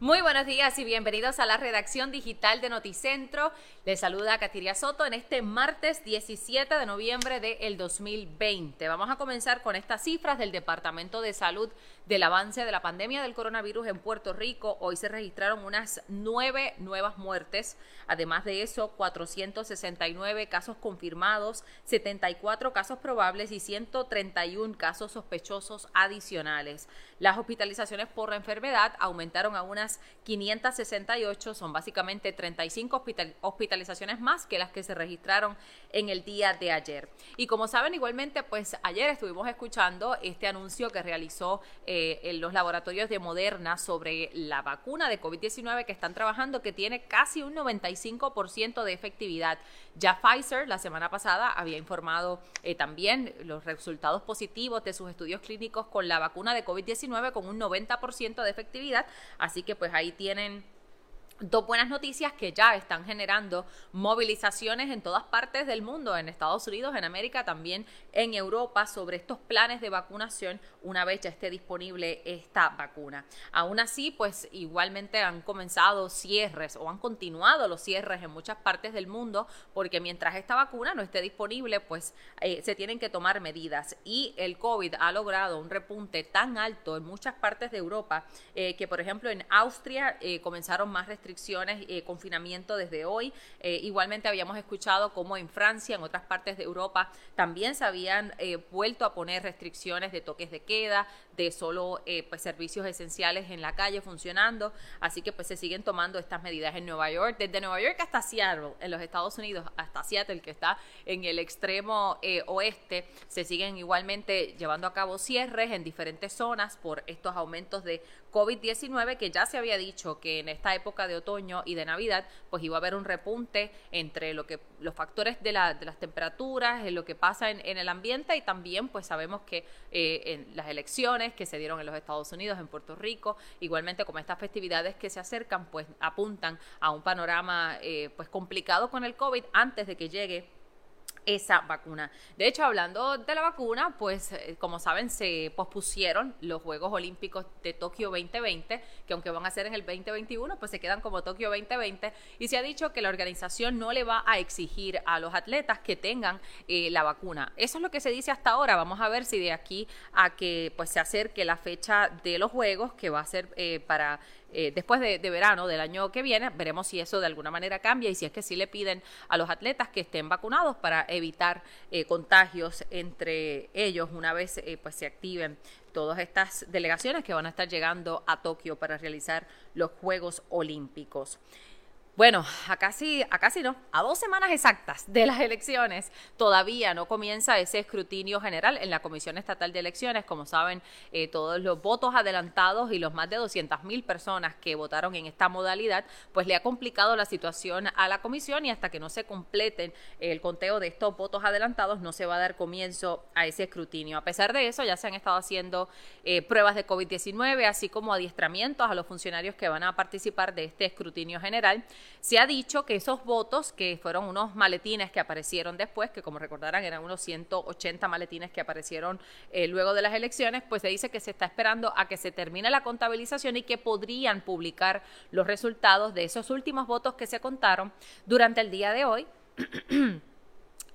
Muy buenos días y bienvenidos a la redacción digital de Noticentro. Les saluda Katiria Soto en este martes 17 de noviembre del 2020. Vamos a comenzar con estas cifras del Departamento de Salud del avance de la pandemia del coronavirus en Puerto Rico. Hoy se registraron unas nueve nuevas muertes. Además de eso, 469 casos confirmados, 74 casos probables y 131 casos sospechosos adicionales. Las hospitalizaciones por la enfermedad aumentaron a unas 568, son básicamente 35 hospitalizaciones más que las que se registraron en el día de ayer. Y como saben, igualmente, pues ayer estuvimos escuchando este anuncio que realizó eh, en los laboratorios de Moderna sobre la vacuna de COVID-19 que están trabajando, que tiene casi un 95% de efectividad. Ya Pfizer la semana pasada había informado eh, también los resultados positivos de sus estudios clínicos con la vacuna de COVID-19 con un 90% de efectividad, así que pues ahí tienen Dos buenas noticias que ya están generando movilizaciones en todas partes del mundo, en Estados Unidos, en América, también en Europa, sobre estos planes de vacunación una vez ya esté disponible esta vacuna. Aún así, pues igualmente han comenzado cierres o han continuado los cierres en muchas partes del mundo, porque mientras esta vacuna no esté disponible, pues eh, se tienen que tomar medidas. Y el COVID ha logrado un repunte tan alto en muchas partes de Europa eh, que, por ejemplo, en Austria eh, comenzaron más restricciones restricciones, eh, confinamiento desde hoy. Eh, igualmente habíamos escuchado cómo en Francia, en otras partes de Europa, también se habían eh, vuelto a poner restricciones de toques de queda, de solo eh, pues, servicios esenciales en la calle funcionando. Así que pues se siguen tomando estas medidas en Nueva York, desde Nueva York hasta Seattle, en los Estados Unidos, hasta Seattle, que está en el extremo oeste, se siguen igualmente llevando a cabo cierres en diferentes zonas por estos aumentos de COVID-19 que ya se había dicho que en esta época de otoño y de Navidad, pues iba a haber un repunte entre lo que los factores de, la, de las temperaturas, en lo que pasa en, el ambiente y también pues sabemos que eh, en las elecciones que se dieron en los Estados Unidos, en Puerto Rico, igualmente como estas festividades que se acercan, pues apuntan a un panorama eh, pues complicado con el COVID antes de que llegue esa vacuna. De hecho, hablando de la vacuna, pues eh, como saben, se pospusieron los Juegos Olímpicos de Tokio 2020, que aunque van a ser en el 2021, pues se quedan como Tokio 2020 y se ha dicho que la organización no le va a exigir a los atletas que tengan eh, la vacuna. Eso es lo que se dice hasta ahora. Vamos a ver si de aquí a que pues se acerque la fecha de los Juegos, que va a ser eh, para eh, después de, verano del año que viene, veremos si eso de alguna manera cambia y si es que sí le piden a los atletas que estén vacunados para evitar eh, contagios entre ellos una vez eh, pues se activen todas estas delegaciones que van a estar llegando a Tokio para realizar los Juegos Olímpicos. Bueno, a casi, a casi no, a dos semanas exactas de las elecciones, todavía no comienza ese escrutinio general en la Comisión Estatal de Elecciones. Como saben, eh, todos los votos adelantados y los más de 200 mil personas que votaron en esta modalidad, pues le ha complicado la situación a la comisión y hasta que no se completen el conteo de estos votos adelantados, no se va a dar comienzo a ese escrutinio. A pesar de eso, ya se han estado haciendo eh, pruebas de COVID-19, así como adiestramientos a los funcionarios que van a participar de este escrutinio general. Se ha dicho que esos votos, que fueron unos maletines que aparecieron después, que como recordarán eran unos 180 maletines que aparecieron eh, luego de las elecciones, pues se dice que se está esperando a que se termine la contabilización y que podrían publicar los resultados de esos últimos votos que se contaron durante el día de hoy.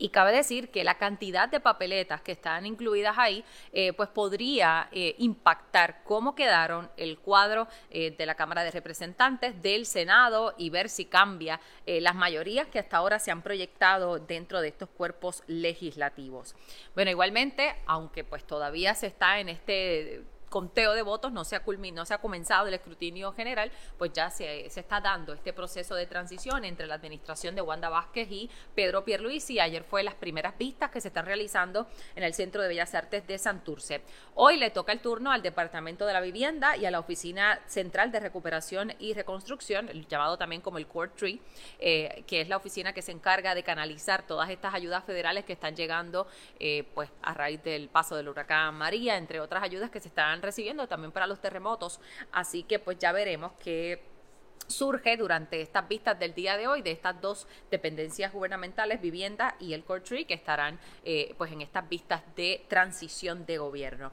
Y cabe decir que la cantidad de papeletas que están incluidas ahí, eh, pues podría eh, impactar cómo quedaron el cuadro eh, de la Cámara de Representantes, del Senado y ver si cambia las mayorías que hasta ahora se han proyectado dentro de estos cuerpos legislativos. Bueno, igualmente, aunque pues todavía se está en este conteo de votos no se ha culminado, no se ha comenzado el escrutinio general, pues ya se, está dando este proceso de transición entre la administración de Wanda Vázquez y Pedro Pierluisi. Ayer fue las primeras vistas que se están realizando en el Centro de Bellas Artes de Santurce. Hoy le toca el turno al Departamento de la Vivienda y a la Oficina Central de Recuperación y Reconstrucción, llamado también como el Court Tree, eh, que es la oficina que se encarga de canalizar todas estas ayudas federales que están llegando eh, pues a raíz del paso del huracán María, entre otras ayudas que se están recibiendo también para los terremotos. Así que pues ya veremos qué surge durante estas vistas del día de hoy de estas dos dependencias gubernamentales, vivienda y el Core Tree, que estarán eh, pues en estas vistas de transición de gobierno.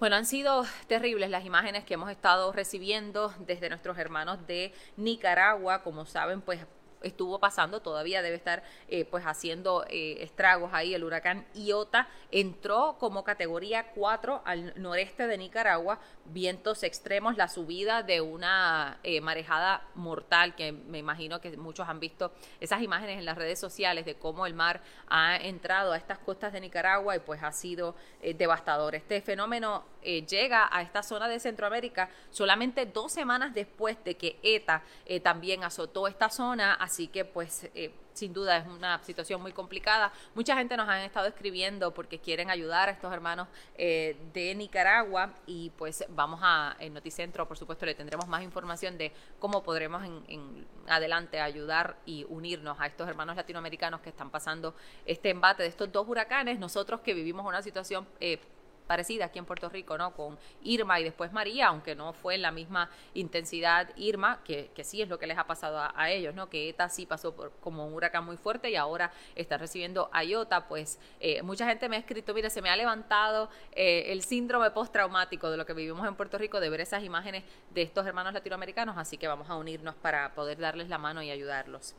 Bueno, han sido terribles las imágenes que hemos estado recibiendo desde nuestros hermanos de Nicaragua. Como saben, pues estuvo pasando, todavía debe estar eh, pues haciendo eh, estragos ahí. El huracán Iota entró como categoría 4 al noreste de Nicaragua, vientos extremos, la subida de una eh, marejada mortal que me imagino que muchos han visto esas imágenes en las redes sociales de cómo el mar ha entrado a estas costas de Nicaragua y pues ha sido devastador. Este fenómeno llega a esta zona de Centroamérica solamente dos semanas después de que ETA también azotó esta zona, Así que pues eh, sin duda es una situación muy complicada. Mucha gente nos han estado escribiendo porque quieren ayudar a estos hermanos eh, de Nicaragua y pues vamos a en Noticentro, por supuesto, le tendremos más información de cómo podremos en, adelante ayudar y unirnos a estos hermanos latinoamericanos que están pasando este embate de estos dos huracanes. Nosotros que vivimos una situación eh, parecida aquí en Puerto Rico, ¿no? Con Irma y después María, aunque no fue en la misma intensidad Irma, que, que sí es lo que les ha pasado a, ellos, ¿no? Que ETA sí pasó por, como un huracán muy fuerte y ahora está recibiendo IOTA, pues eh, mucha gente me ha escrito, mire, se me ha levantado eh, el síndrome postraumático de lo que vivimos en Puerto Rico, de ver esas imágenes de estos hermanos latinoamericanos, así que vamos a unirnos para poder darles la mano y ayudarlos.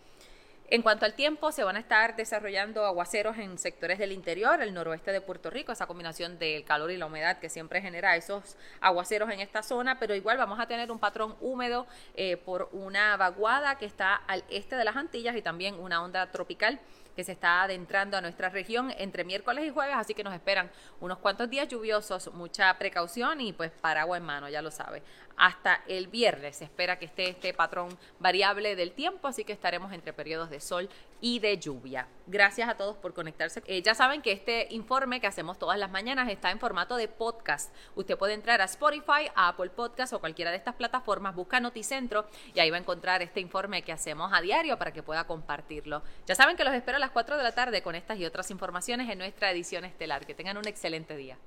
En cuanto al tiempo, se van a estar desarrollando aguaceros en sectores del interior, el noroeste de Puerto Rico, esa combinación del calor y la humedad que siempre genera esos aguaceros en esta zona, pero igual vamos a tener un patrón húmedo eh, por una vaguada que está al este de las Antillas y también una onda tropical que se está adentrando a nuestra región entre miércoles y jueves, así que nos esperan unos cuantos días lluviosos, mucha precaución y pues paraguas en mano, ya lo sabe. Hasta el viernes se espera que esté este patrón variable del tiempo, así que estaremos entre periodos de sol y de lluvia. Gracias a todos por conectarse. Eh, ya saben que este informe que hacemos todas las mañanas está en formato de podcast. Usted puede entrar a Spotify, a Apple Podcast o cualquiera de estas plataformas, busca Noticentro y ahí va a encontrar este informe que hacemos a diario para que pueda compartirlo. Ya saben que los espero a las 4 de la tarde con estas y otras informaciones en nuestra edición estelar. Que tengan un excelente día.